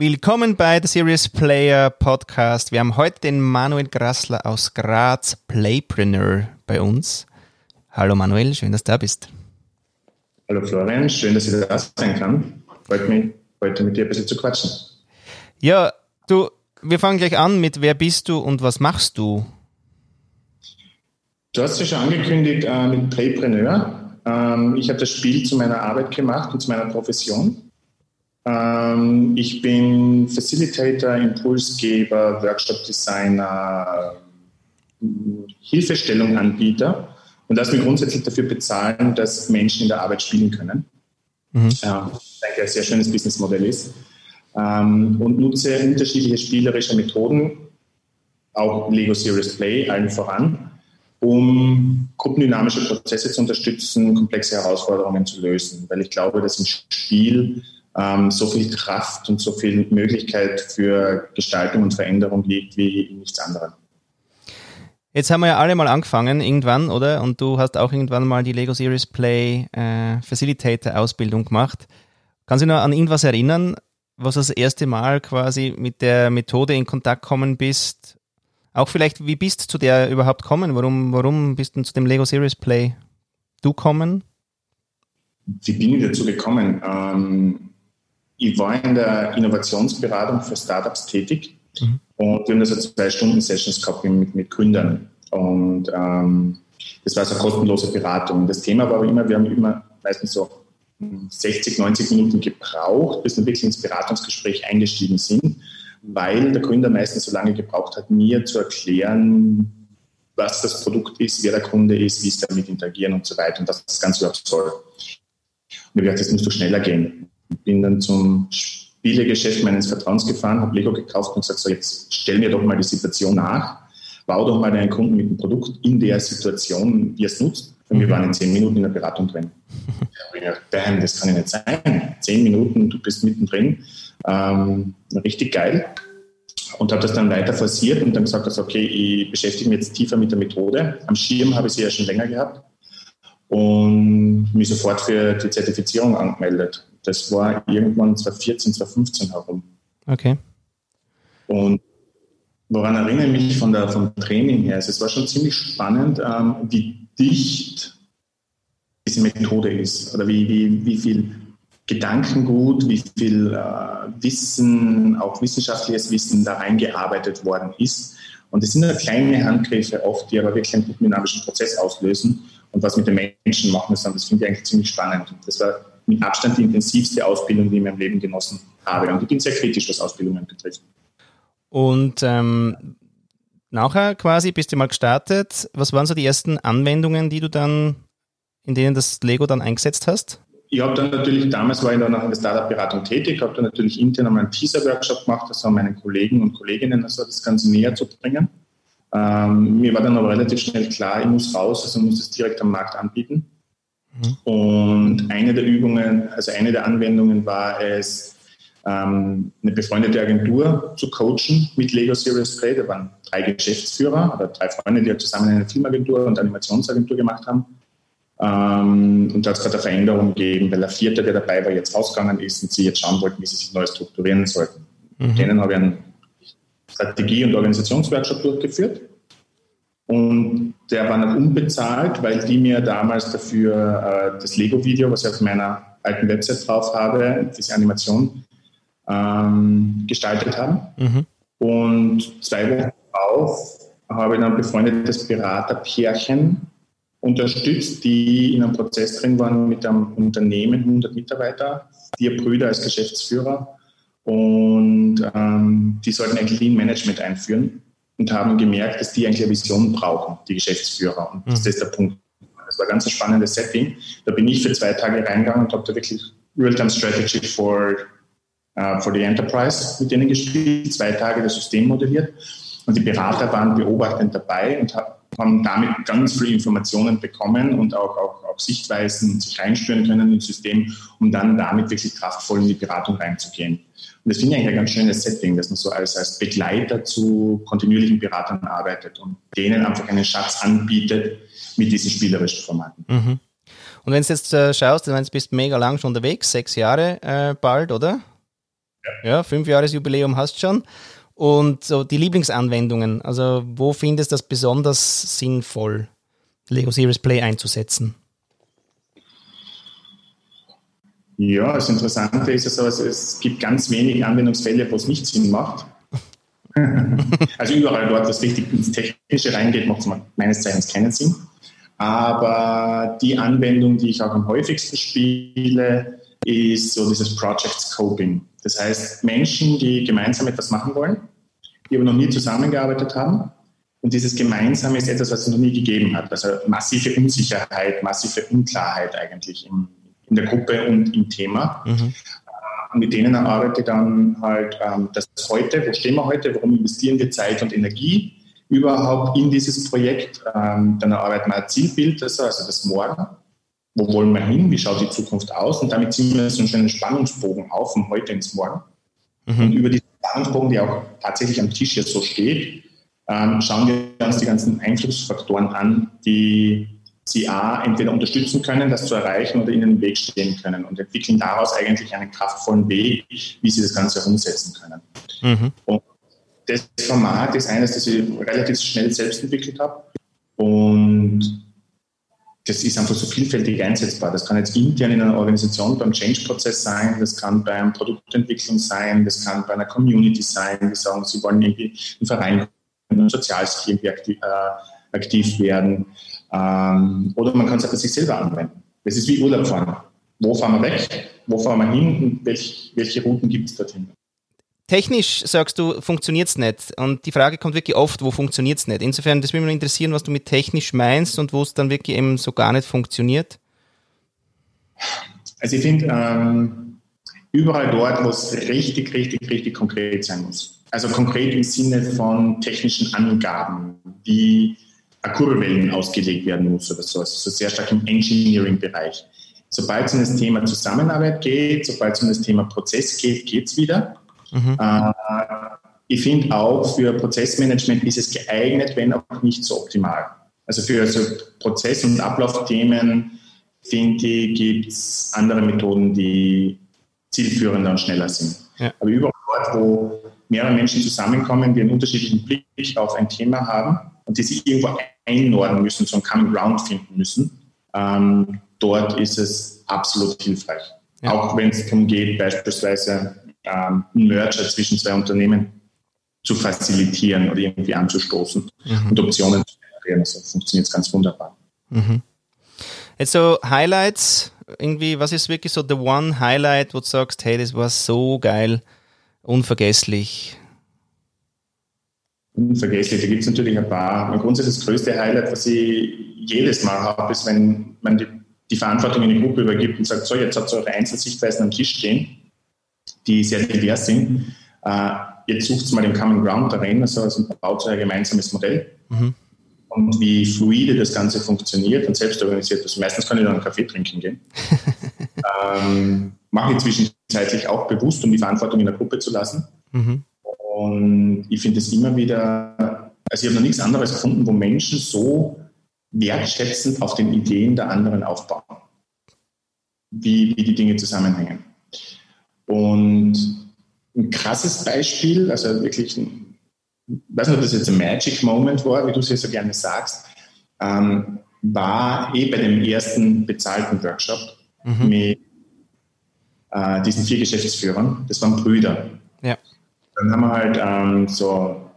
Willkommen bei The Serious Player Podcast. Wir haben heute den Manuel Grassler aus Graz, Playpreneur, bei uns. Hallo Manuel, schön, dass du da bist. Hallo Florian, schön, dass ich da sein kann. Freut mich, heute mit dir ein bisschen zu quatschen. Ja, du, wir fangen gleich an mit Wer bist du und was machst du? Du hast ja schon angekündigt äh, mit Playpreneur. Ähm, ich habe das Spiel zu meiner Arbeit gemacht und zu meiner Profession. Ähm, ich bin Facilitator, Impulsgeber, Workshop-Designer, Hilfestellung-Anbieter und lasse mich grundsätzlich dafür bezahlen, dass Menschen in der Arbeit spielen können. Mhm. Ja, ich denke, ein sehr schönes Businessmodell ist. Ähm, und nutze unterschiedliche spielerische Methoden, auch Lego Serious Play allen voran, um gruppendynamische Prozesse zu unterstützen, komplexe Herausforderungen zu lösen. Weil ich glaube, dass im Spiel ähm, so viel Kraft und so viel Möglichkeit für Gestaltung und Veränderung liegt wie in nichts anderem. Jetzt haben wir ja alle mal angefangen, irgendwann, oder? Und du hast auch irgendwann mal die Lego Series Play äh, Facilitator Ausbildung gemacht. Kannst du dich noch an irgendwas erinnern, was das erste Mal quasi mit der Methode in Kontakt kommen bist? Auch vielleicht, wie bist du zu der überhaupt kommen? Warum, warum bist du zu dem Lego Series Play du kommen? Wie bin ich dazu gekommen? Ähm, ich war in der Innovationsberatung für Startups tätig mhm. und wir haben da so zwei Stunden Sessions gehabt mit, mit Gründern. Und ähm, das war so eine kostenlose Beratung. Das Thema war aber immer, wir haben immer meistens so 60, 90 Minuten gebraucht, bis wir wirklich ins Beratungsgespräch eingestiegen sind, weil der Gründer meistens so lange gebraucht hat, mir zu erklären, was das Produkt ist, wer der Kunde ist, wie es damit interagieren und so weiter und das Ganze überhaupt soll. Und ich gedacht, das muss doch schneller gehen bin dann zum Spielegeschäft meines Vertrauens gefahren, habe Lego gekauft und gesagt, so jetzt stell mir doch mal die Situation nach, bau doch mal deinen Kunden mit dem Produkt in der Situation, wie er es nutzt. Und wir waren in zehn Minuten in der Beratung drin. Ja, damn, das kann ja nicht sein. Zehn Minuten, du bist mittendrin. Ähm, richtig geil. Und habe das dann weiter forciert und dann gesagt, also, okay, ich beschäftige mich jetzt tiefer mit der Methode. Am Schirm habe ich sie ja schon länger gehabt und mich sofort für die Zertifizierung angemeldet. Das war irgendwann 2014, 2015 herum. Okay. Und woran erinnere ich mich von der, vom Training her? Also es war schon ziemlich spannend, ähm, wie dicht diese Methode ist oder wie, wie, wie viel Gedankengut, wie viel äh, Wissen, auch wissenschaftliches Wissen da eingearbeitet worden ist. Und das sind ja kleine Handgriffe oft, die aber wirklich einen dynamischen Prozess auslösen und was mit den Menschen machen müssen. Das finde ich eigentlich ziemlich spannend. Das war mit Abstand die intensivste Ausbildung, die ich in meinem Leben genossen habe. Und ich bin sehr kritisch, was Ausbildungen betrifft. Und ähm, nachher quasi bist du mal gestartet. Was waren so die ersten Anwendungen, die du dann, in denen das Lego dann eingesetzt hast? Ich habe dann natürlich, damals war ich dann noch in der Startup-Beratung tätig, habe dann natürlich intern einmal einen Teaser-Workshop gemacht, das haben meinen Kollegen und Kolleginnen, also das Ganze näher zu bringen. Ähm, mir war dann aber relativ schnell klar, ich muss raus, also muss es direkt am Markt anbieten. Und eine der Übungen, also eine der Anwendungen war es, ähm, eine befreundete Agentur zu coachen mit Lego Serious Play. Da waren drei Geschäftsführer oder drei Freunde, die halt zusammen eine Filmagentur und Animationsagentur gemacht haben. Ähm, und da hat es gerade eine Veränderung gegeben, weil der vierte, der dabei war, jetzt rausgegangen ist und sie jetzt schauen wollten, wie sie sich neu strukturieren sollten. Mhm. Mit denen habe ich einen Strategie- und Organisationsworkshop durchgeführt. Und der war noch unbezahlt, weil die mir damals dafür äh, das Lego-Video, was ich auf meiner alten Website drauf habe, diese Animation ähm, gestaltet haben. Mhm. Und zwei Wochen darauf habe ich dann befreundetes Beraterpärchen unterstützt, die in einem Prozess drin waren mit einem Unternehmen, 100 Mitarbeiter, vier Brüder als Geschäftsführer. Und ähm, die sollten ein Lean Management einführen und haben gemerkt, dass die eigentlich eine Vision brauchen, die Geschäftsführer. Und mhm. das ist der Punkt. Das war ein ganz spannendes Setting. Da bin ich für zwei Tage reingegangen und habe da wirklich Real-Time Strategy for, uh, for the Enterprise mit denen gespielt, zwei Tage das System modelliert. Und die Berater waren beobachtend dabei und haben damit ganz viele Informationen bekommen und auch, auch, auch Sichtweisen sich reinspüren können ins System, um dann damit wirklich kraftvoll in die Beratung reinzugehen. Und das finde ich eigentlich ein ganz schönes Setting, dass man so als, als Begleiter zu kontinuierlichen Beratern arbeitet und denen einfach einen Schatz anbietet mit diesen spielerischen Formaten. Mhm. Und wenn du jetzt äh, schaust, du bist mega lang schon unterwegs, sechs Jahre äh, bald, oder? Ja, fünf Jahres Jubiläum hast schon. Und so die Lieblingsanwendungen, also wo findest du das besonders sinnvoll, Lego Series Play einzusetzen? Ja, das Interessante ist es, also, es gibt ganz wenige Anwendungsfälle, wo es nicht Sinn macht. also überall dort, wo es richtig ins Technische reingeht, macht es meines Zeichens keinen Sinn. Aber die Anwendung, die ich auch am häufigsten spiele, ist so dieses Project Scoping. Das heißt, Menschen, die gemeinsam etwas machen wollen, die aber noch nie zusammengearbeitet haben. Und dieses Gemeinsame ist etwas, was es noch nie gegeben hat. Also massive Unsicherheit, massive Unklarheit eigentlich im, in der Gruppe und im Thema. Mhm. Äh, und mit denen arbeite ich dann halt ähm, das heute, wo stehen wir heute, warum investieren wir Zeit und Energie überhaupt in dieses Projekt. Ähm, dann erarbeiten wir ein Zielbild, also das Morgen. Wo wollen wir hin? Wie schaut die Zukunft aus? Und damit ziehen wir so einen schönen Spannungsbogen auf von heute ins Morgen. Mhm. Und über diesen Spannungsbogen, der auch tatsächlich am Tisch jetzt so steht, ähm, schauen wir uns die ganzen Einflussfaktoren an, die sie A, entweder unterstützen können, das zu erreichen oder ihnen im Weg stehen können und entwickeln daraus eigentlich einen kraftvollen Weg, wie sie das Ganze umsetzen können. Mhm. Und das Format ist eines, das ich relativ schnell selbst entwickelt habe und das ist einfach so vielfältig einsetzbar. Das kann jetzt intern in einer Organisation beim Change-Prozess sein, das kann bei einer Produktentwicklung sein, das kann bei einer Community sein, die sagen, sie wollen irgendwie einen Verein, ein soziales irgendwie aktiv, äh, aktiv werden. Ähm, oder man kann es bei sich selber anwenden. Das ist wie Urlaub fahren. Wo fahren wir weg? Wo fahren wir hin? Und welch, welche Routen gibt es dorthin? Technisch sagst du, funktioniert es nicht. Und die Frage kommt wirklich oft, wo funktioniert es nicht? Insofern, das würde mich interessieren, was du mit technisch meinst und wo es dann wirklich eben so gar nicht funktioniert. Also ich finde, ähm, überall dort, wo es richtig, richtig, richtig konkret sein muss. Also konkret im Sinne von technischen Angaben, wie Kurbelwellen ausgelegt werden muss oder so. Also sehr stark im Engineering-Bereich. Sobald es um das Thema Zusammenarbeit geht, sobald es um das Thema Prozess geht, geht es wieder. Mhm. Äh, ich finde auch für Prozessmanagement ist es geeignet, wenn auch nicht so optimal. Also für so Prozess- und Ablaufthemen finde ich, gibt es andere Methoden, die zielführender und schneller sind. Ja. Aber überall dort, wo mehrere Menschen zusammenkommen, die einen unterschiedlichen Blick auf ein Thema haben und die sich irgendwo einordnen müssen, so einen Common Ground finden müssen, ähm, dort ist es absolut hilfreich. Ja. Auch wenn es darum geht, beispielsweise ähm, Merger zwischen zwei Unternehmen zu facilitieren oder irgendwie anzustoßen mhm. und Optionen zu generieren. Also funktioniert es ganz wunderbar. Mhm. Jetzt so Highlights, irgendwie, was ist wirklich so the one Highlight, wo du sagst, hey, das war so geil, unvergesslich? Unvergesslich, da gibt es natürlich ein paar. Grundsätzlich das größte Highlight, was ich jedes Mal habe, ist, wenn man die, die Verantwortung in die Gruppe übergibt und sagt, so, jetzt habt ihr eure Einzelsichtweisen am Tisch stehen, die sehr divers sind. Äh, jetzt sucht mal den Common Ground darin, also, also baut so ein gemeinsames Modell. Mhm und wie fluide das Ganze funktioniert und selbst organisiert ist. Meistens kann ich dann einen Kaffee trinken gehen. ähm, mache ich zwischenzeitlich auch bewusst, um die Verantwortung in der Gruppe zu lassen. Mhm. Und ich finde es immer wieder, also ich habe noch nichts anderes gefunden, wo Menschen so wertschätzend auf den Ideen der anderen aufbauen, wie, wie die Dinge zusammenhängen. Und ein krasses Beispiel, also wirklich ein ich weiß nicht, ob das jetzt ein Magic Moment war, wie du es ja so gerne sagst, ähm, war eh bei dem ersten bezahlten Workshop mhm. mit äh, diesen vier Geschäftsführern. Das waren Brüder. Ja. Dann haben wir halt ähm, so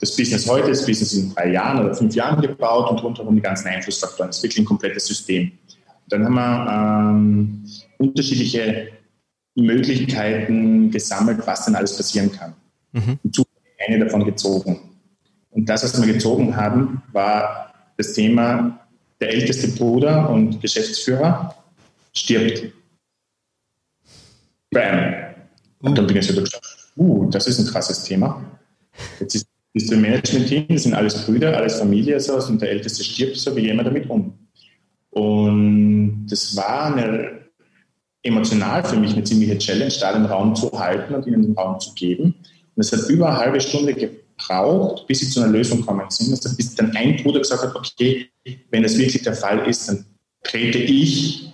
das Business heute, das Business in drei Jahren oder fünf Jahren gebaut und rundherum die ganzen Einflussfaktoren. Das ist wirklich ein komplettes System. Dann haben wir ähm, unterschiedliche Möglichkeiten gesammelt, was denn alles passieren kann. Mhm eine davon gezogen. Und das, was wir gezogen haben, war das Thema, der älteste Bruder und Geschäftsführer stirbt. Bam. Und dann bin ich so uh, das ist ein krasses Thema. Jetzt ist, ist ein Management-Team, das sind alles Brüder, alles Familie, so, und der Älteste stirbt, so, wie gehen wir damit um? Und das war eine, emotional für mich eine ziemliche Challenge, da den Raum zu halten und ihnen den Raum zu geben. Und es hat über eine halbe Stunde gebraucht, bis sie zu einer Lösung kommen sind. Also bis dann ein Bruder gesagt hat, okay, wenn das wirklich der Fall ist, dann trete ich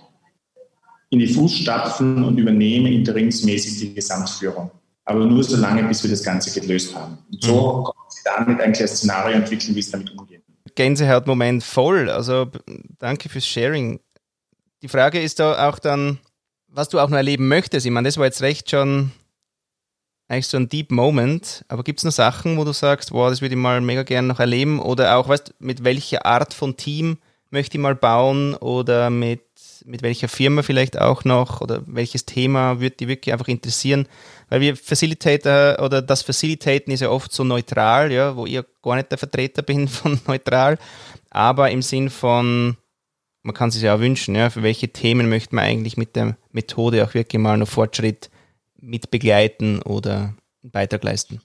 in die Fußstapfen und übernehme interimsmäßig die Gesamtführung. aber nur so lange, bis wir das Ganze gelöst haben. Und so mhm. kommen Sie damit eigentlich ein Szenario entwickeln, wie es damit umgeht. Gänsehaut-Moment voll. Also danke fürs Sharing. Die Frage ist da auch dann, was du auch noch erleben möchtest. Ich meine, das war jetzt recht schon eigentlich so ein Deep Moment. Aber gibt es noch Sachen, wo du sagst, wow, das würde ich mal mega gerne noch erleben? Oder auch, weißt mit welcher Art von Team möchte ich mal bauen? Oder mit, mit welcher Firma vielleicht auch noch? Oder welches Thema würde dich wirklich einfach interessieren? Weil wir Facilitator oder das Facilitaten ist ja oft so neutral, ja, wo ich gar nicht der Vertreter bin von neutral. Aber im Sinn von, man kann sich ja auch wünschen, ja, für welche Themen möchte man eigentlich mit der Methode auch wirklich mal noch Fortschritt mit begleiten oder einen Beitrag leisten?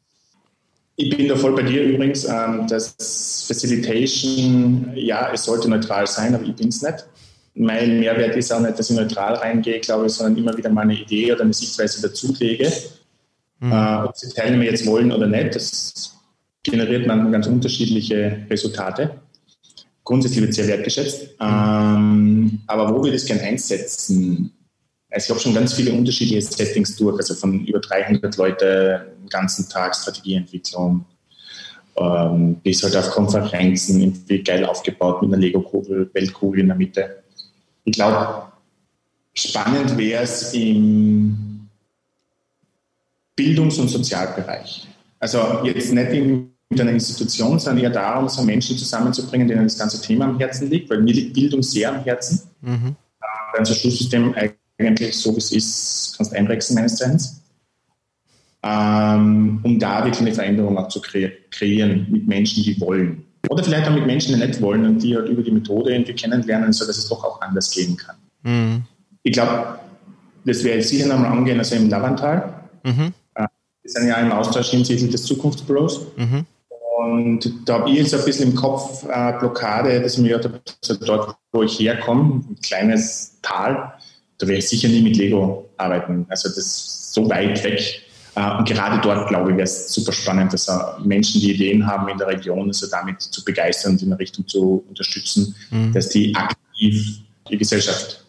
Ich bin da voll bei dir übrigens. Ähm, das Facilitation, ja, es sollte neutral sein, aber ich bin es nicht. Mein Mehrwert ist auch nicht, dass ich neutral reingehe, glaube ich, sondern immer wieder mal eine Idee oder eine Sichtweise dazulege. Mhm. Äh, ob die Teilnehmer jetzt wollen oder nicht, das generiert man ganz unterschiedliche Resultate. Grundsätzlich wird sehr wertgeschätzt. Ähm, aber wo wir das gerne einsetzen, also ich habe schon ganz viele unterschiedliche Settings durch, also von über 300 Leute den ganzen Tag Strategieentwicklung ähm, bis halt auf Konferenzen, irgendwie geil aufgebaut mit einer Lego-Kugel, Weltkugel in der Mitte. Ich glaube, spannend wäre es im Bildungs- und Sozialbereich. Also jetzt nicht in mit einer Institution, sondern eher darum, so Menschen zusammenzubringen, denen das ganze Thema am Herzen liegt, weil mir liegt Bildung sehr am Herzen. Mhm. Äh, unser Schulsystem eigentlich so, wie es ist, kannst einrechsen meines Erachtens. Ähm, um da wirklich eine Veränderung auch zu kre kreieren mit Menschen, die wollen. Oder vielleicht auch mit Menschen, die nicht wollen und die halt über die Methode irgendwie kennenlernen, sodass es doch auch anders gehen kann. Mhm. Ich glaube, das werde ich sicher nochmal angehen, also im Lavantal. Mhm. Äh, wir sind ja im Austausch hinsichtlich des Zukunftsbüros. Mhm. Und da habe ich jetzt ein bisschen im Kopf äh, Blockade, dass ich mir also dort, wo ich herkomme, ein kleines Tal, da werde ich sicher nie mit Lego arbeiten. Also das ist so weit weg. Äh, und gerade dort, glaube ich, wäre es super spannend, dass Menschen, die Ideen haben in der Region, also damit zu begeistern und in eine Richtung zu unterstützen, mhm. dass die aktiv die Gesellschaft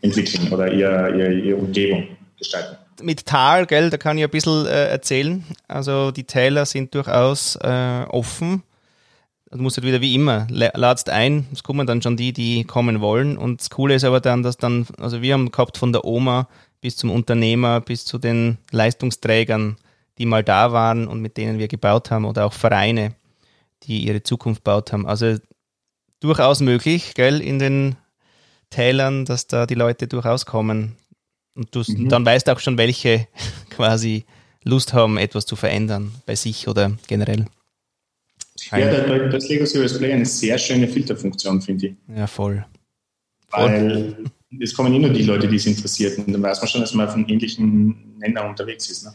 entwickeln oder ihre, ihre, ihre Umgebung gestalten mit Tal, gell, da kann ich ein bisschen äh, erzählen. Also die Täler sind durchaus äh, offen. Du musst halt wieder wie immer, ladst ein, es kommen dann schon die, die kommen wollen. Und das Coole ist aber dann, dass dann, also wir haben gehabt von der Oma bis zum Unternehmer, bis zu den Leistungsträgern, die mal da waren und mit denen wir gebaut haben oder auch Vereine, die ihre Zukunft gebaut haben. Also durchaus möglich, gell, in den Tälern, dass da die Leute durchaus kommen. Und du, mhm. dann weißt du auch schon, welche quasi Lust haben, etwas zu verändern bei sich oder generell. Ja, da, das Lego Serious Play eine sehr schöne Filterfunktion, finde ich. Ja, voll. Weil es kommen immer die Leute, die es interessiert. Und dann weiß man schon, dass man auf einem ähnlichen Nenner unterwegs ist. Ne?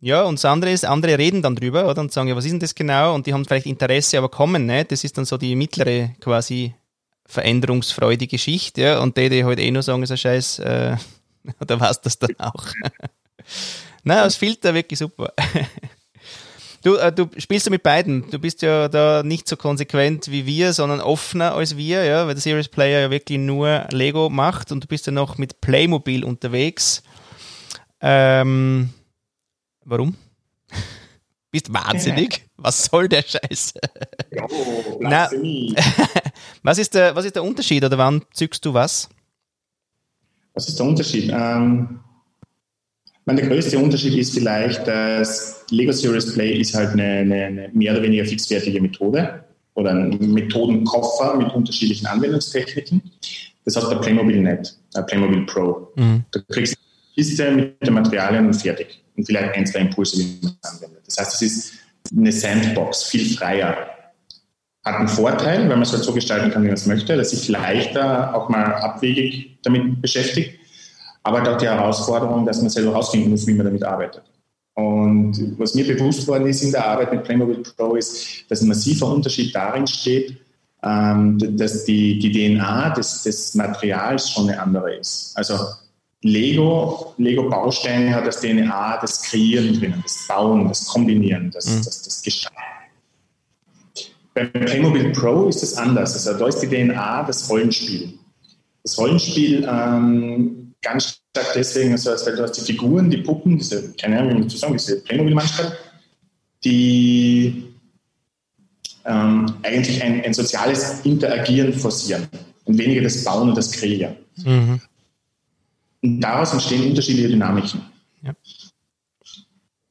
Ja, und das andere ist, andere reden dann drüber oder, und sagen, ja, was ist denn das genau? Und die haben vielleicht Interesse, aber kommen nicht. Das ist dann so die mittlere quasi veränderungsfreudige Schicht. Ja? Und die, die halt eh nur sagen, ist ein Scheiß, äh, oder was das dann auch? Nein, das Filter wirklich super. Du, äh, du spielst ja mit beiden. Du bist ja da nicht so konsequent wie wir, sondern offener als wir, ja, weil der Series Player ja wirklich nur Lego macht und du bist ja noch mit Playmobil unterwegs. Ähm, warum? bist wahnsinnig? Was soll der Scheiß? Oh, Na, was, ist der, was ist der Unterschied oder wann zückst du was? Was ist der Unterschied? Ähm, meine, der größte Unterschied ist vielleicht, dass Lego Serious Play ist halt eine, eine, eine mehr oder weniger fixfertige Methode oder ein Methodenkoffer mit unterschiedlichen Anwendungstechniken. Das hat der Playmobil nicht, der Playmobil Pro. Mhm. Da kriegst du eine Kiste mit den Materialien und fertig. Und vielleicht ein, zwei Impulse, wie man es anwendet. Das heißt, es ist eine Sandbox, viel freier. Hat einen Vorteil, weil man es halt so gestalten kann, wie man es möchte, dass sich leichter auch mal abwegig damit beschäftigt aber auch die Herausforderung, dass man selber herausfinden muss, wie man damit arbeitet. Und was mir bewusst worden ist in der Arbeit mit Playmobil Pro ist, dass ein massiver Unterschied darin steht, ähm, dass die, die DNA des, des Materials schon eine andere ist. Also Lego, Lego-Bausteine hat das DNA das Kreieren drinnen, das Bauen, das Kombinieren, das, mhm. das, das Gestalten. Beim Playmobil Pro ist es anders. Also da ist die DNA das Rollenspiel. Das Rollenspiel ähm, ganz sage deswegen, also, weil du hast die Figuren, die Puppen, diese, keine Ahnung, wie man zu sagen, diese Playmobil-Mannschaft, die ähm, eigentlich ein, ein, soziales Interagieren forcieren und weniger das Bauen und das Kreieren. Mhm. Und daraus entstehen unterschiedliche Dynamiken. Ja.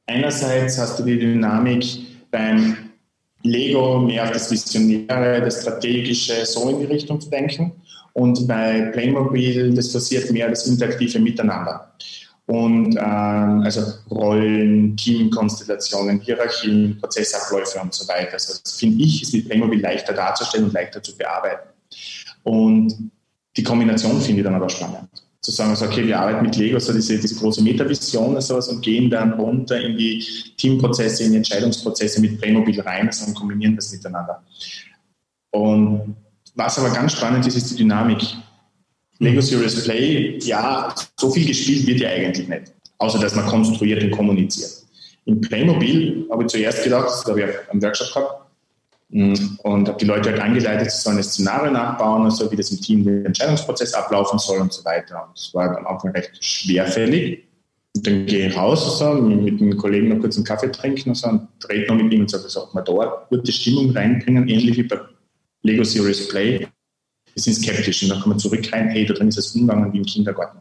Einerseits hast du die Dynamik beim Lego mehr auf das Visionäre, das Strategische, so in die Richtung zu denken. Und bei Playmobil, das passiert mehr das interaktive Miteinander. Und ähm, also Rollen, Teamkonstellationen, Hierarchien, Prozessabläufe und so weiter. Also das finde ich, ist mit Playmobil leichter darzustellen und leichter zu bearbeiten. Und die Kombination finde ich dann aber spannend zu sagen, also, okay, wir arbeiten mit Lego, so diese, diese große Metavision und sowas und gehen dann runter in die Teamprozesse, in die Entscheidungsprozesse mit Playmobil rein also und kombinieren das miteinander. Und was aber ganz spannend ist, ist die Dynamik. Lego Serious Play, ja, so viel gespielt wird ja eigentlich nicht, außer dass man konstruiert und kommuniziert. In Playmobil habe ich zuerst gedacht, das habe ich am Workshop gehabt. Und habe die Leute halt angeleitet, sie sollen das Szenario nachbauen, also wie das im Team der Entscheidungsprozess ablaufen soll und so weiter. Und das war am Anfang recht schwerfällig. Und dann gehe ich raus so, mit einem Kollegen noch kurz einen Kaffee trinken und, so, und rede noch mit ihm und sage, so, ob wir da gute Stimmung reinbringen, ähnlich wie bei Lego Series Play. Wir sind skeptisch und dann kommen wir zurück rein, hey, da drin ist es umgegangen wie im Kindergarten.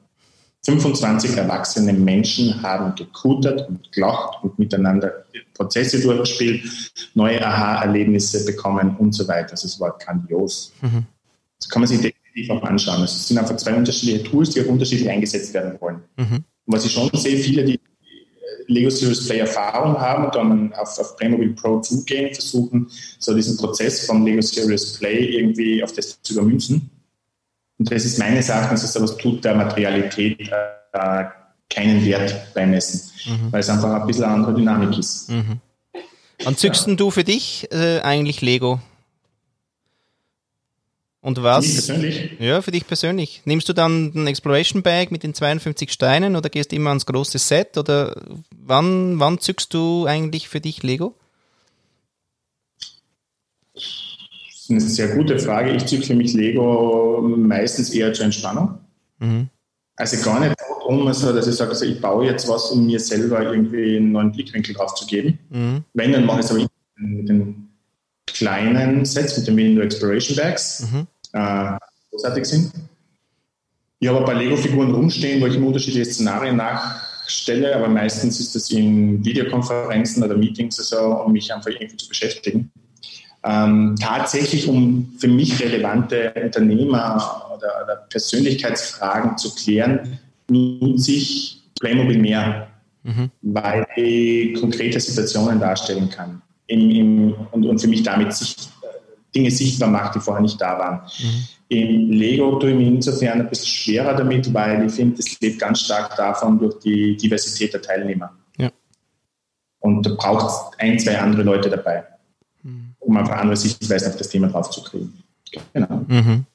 25 erwachsene Menschen haben gekutert und gelacht und miteinander Prozesse durchgespielt, neue Aha-Erlebnisse bekommen und so weiter. Also es war grandios. Mhm. Das kann man sich definitiv auch anschauen. Also es sind einfach zwei unterschiedliche Tools, die auch unterschiedlich eingesetzt werden wollen. Mhm. Und was ich schon sehe, viele, die Lego Series Play Erfahrung haben dann auf, auf Playmobil Pro zugehen, versuchen, so diesen Prozess vom Lego Series Play irgendwie auf das zu übermünzen und das ist meines Erachtens, dass was tut der Materialität äh, keinen Wert beimessen, mhm. weil es einfach ein bisschen eine andere Dynamik ist. Mhm. Wann zückst ja. du für dich äh, eigentlich Lego? Und was? Für persönlich? Ja, für dich persönlich. Nimmst du dann ein Exploration Bag mit den 52 Steinen oder gehst immer ans große Set? Oder wann, wann zückst du eigentlich für dich Lego? Ist eine sehr gute Frage. Ich ziehe für mich Lego meistens eher zur Entspannung. Mhm. Also gar nicht darum, also, dass ich sage, also ich baue jetzt was, um mir selber irgendwie einen neuen Blickwinkel drauf zu geben. Mhm. Wenn, dann mache ich es aber mit den kleinen Sets, mit den Window Exploration Bags, mhm. äh, großartig sind. Ich habe ein paar Lego-Figuren rumstehen, wo ich mir unterschiedliche Szenarien nachstelle, aber meistens ist das in Videokonferenzen oder Meetings, also, um mich einfach irgendwie zu beschäftigen ähm, tatsächlich, um für mich relevante Unternehmer oder, oder Persönlichkeitsfragen zu klären, nutze ich Playmobil mehr, mhm. weil ich konkrete Situationen darstellen kann im, im, und, und für mich damit sicht, Dinge sichtbar macht, die vorher nicht da waren. Mhm. Im Lego tue ich mich insofern ein bisschen schwerer damit, weil ich finde, es lebt ganz stark davon durch die Diversität der Teilnehmer. Ja. Und da braucht es ein, zwei andere Leute dabei um einfach andere Sichtweisen auf das Thema draufzukriegen. Genau. Mhm.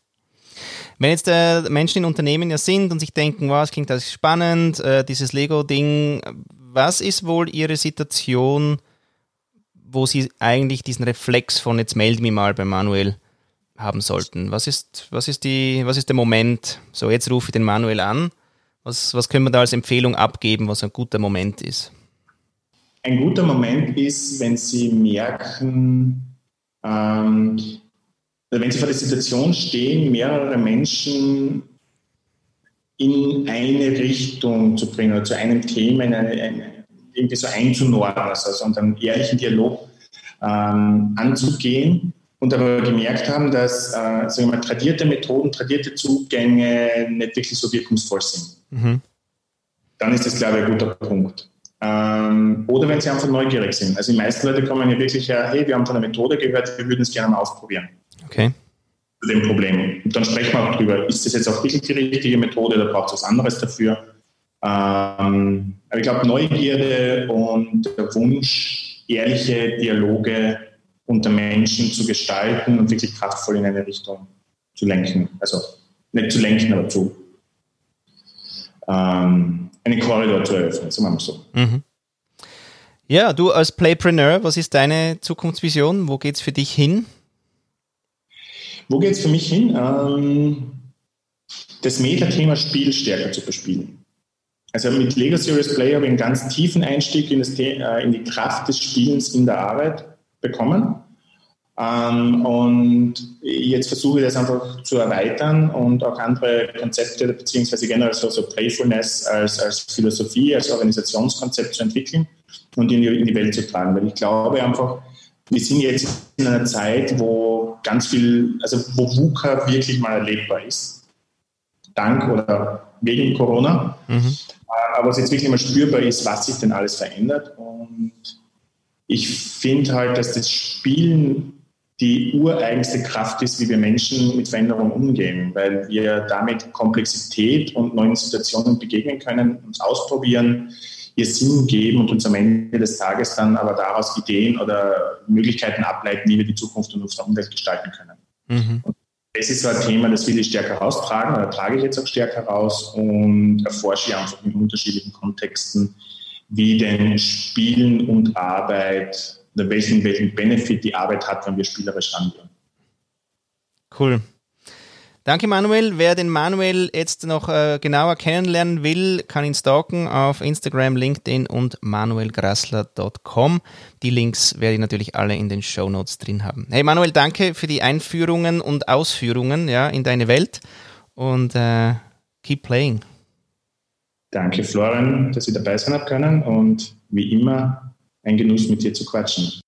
Wenn jetzt äh, Menschen in Unternehmen ja sind und sich denken, wow, es klingt alles spannend, äh, dieses Lego-Ding, was ist wohl ihre Situation, wo sie eigentlich diesen Reflex von jetzt melde mich mal bei Manuel haben sollten? Was ist, was ist, die, was ist der Moment? So, jetzt rufe ich den Manuel an. Was, was können wir da als Empfehlung abgeben, was ein guter Moment ist? Ein guter Moment ist, wenn Sie merken, ähm, wenn Sie vor der Situation stehen, mehrere Menschen in eine Richtung zu bringen oder zu einem Thema in eine, eine, irgendwie so einzunordnen, also und einen ehrlichen Dialog ähm, anzugehen und aber gemerkt haben, dass äh, sagen mal, tradierte Methoden, tradierte Zugänge nicht wirklich so wirkungsvoll sind. Mhm. Dann ist das, glaube ich, ein guter Punkt. Ähm, oder wenn sie einfach neugierig sind. Also die meisten Leute kommen ja wirklich her, hey, wir haben von der Methode gehört, wir würden es gerne mal ausprobieren. Okay. Zu dem Problem. Und dann sprechen wir auch drüber, ist das jetzt auch wirklich die richtige Methode oder braucht es was anderes dafür? Ähm, aber ich glaube, Neugierde und der Wunsch, ehrliche Dialoge unter Menschen zu gestalten und wirklich kraftvoll in eine Richtung zu lenken. Also nicht zu lenken, aber zu ähm, einen Korridor zu eröffnen, sagen wir mal so. Mhm. Ja, du als Playpreneur, was ist deine Zukunftsvision? Wo geht es für dich hin? Wo geht es für mich hin? Ähm, das Meta-Thema Spiel stärker zu bespielen. Also mit Lego Serious Play habe ich einen ganz tiefen Einstieg in, das, äh, in die Kraft des Spielens in der Arbeit bekommen. Ähm, und jetzt versuche ich das einfach zu erweitern und auch andere Konzepte beziehungsweise generell so, so Playfulness als, als Philosophie, als Organisationskonzept zu entwickeln und in die, in die Welt zu tragen. Weil ich glaube einfach, wir sind jetzt in einer Zeit, wo ganz viel, also wo VUCA wirklich mal erlebbar ist. Dank oder wegen Corona. Mhm. Äh, aber was jetzt wirklich mal spürbar ist, was sich denn alles verändert. Und ich finde halt, dass das Spielen die ureigenste Kraft ist, wie wir Menschen mit Veränderungen umgehen, weil wir damit Komplexität und neuen Situationen begegnen können, uns ausprobieren, ihr Sinn geben und uns am Ende des Tages dann aber daraus Ideen oder Möglichkeiten ableiten, wie wir die Zukunft und unsere Umwelt gestalten können. Mhm. das ist so ein Thema, das will ich stärker raustragen oder trage ich jetzt auch stärker raus und erforsche einfach in unterschiedlichen Kontexten, wie denn Spielen und Arbeit welchen, welchen Benefit die Arbeit hat, wenn wir spielerisch rangehen. Cool. Danke, Manuel. Wer den Manuel jetzt noch äh, genauer kennenlernen will, kann ihn stalken auf Instagram, LinkedIn und manuelgrassler.com. Die Links werde ich natürlich alle in den Show Notes drin haben. Hey, Manuel, danke für die Einführungen und Ausführungen ja, in deine Welt und äh, keep playing. Danke, Florian, dass ich dabei sein habe können und wie immer ein Genuss mit dir zu quatschen.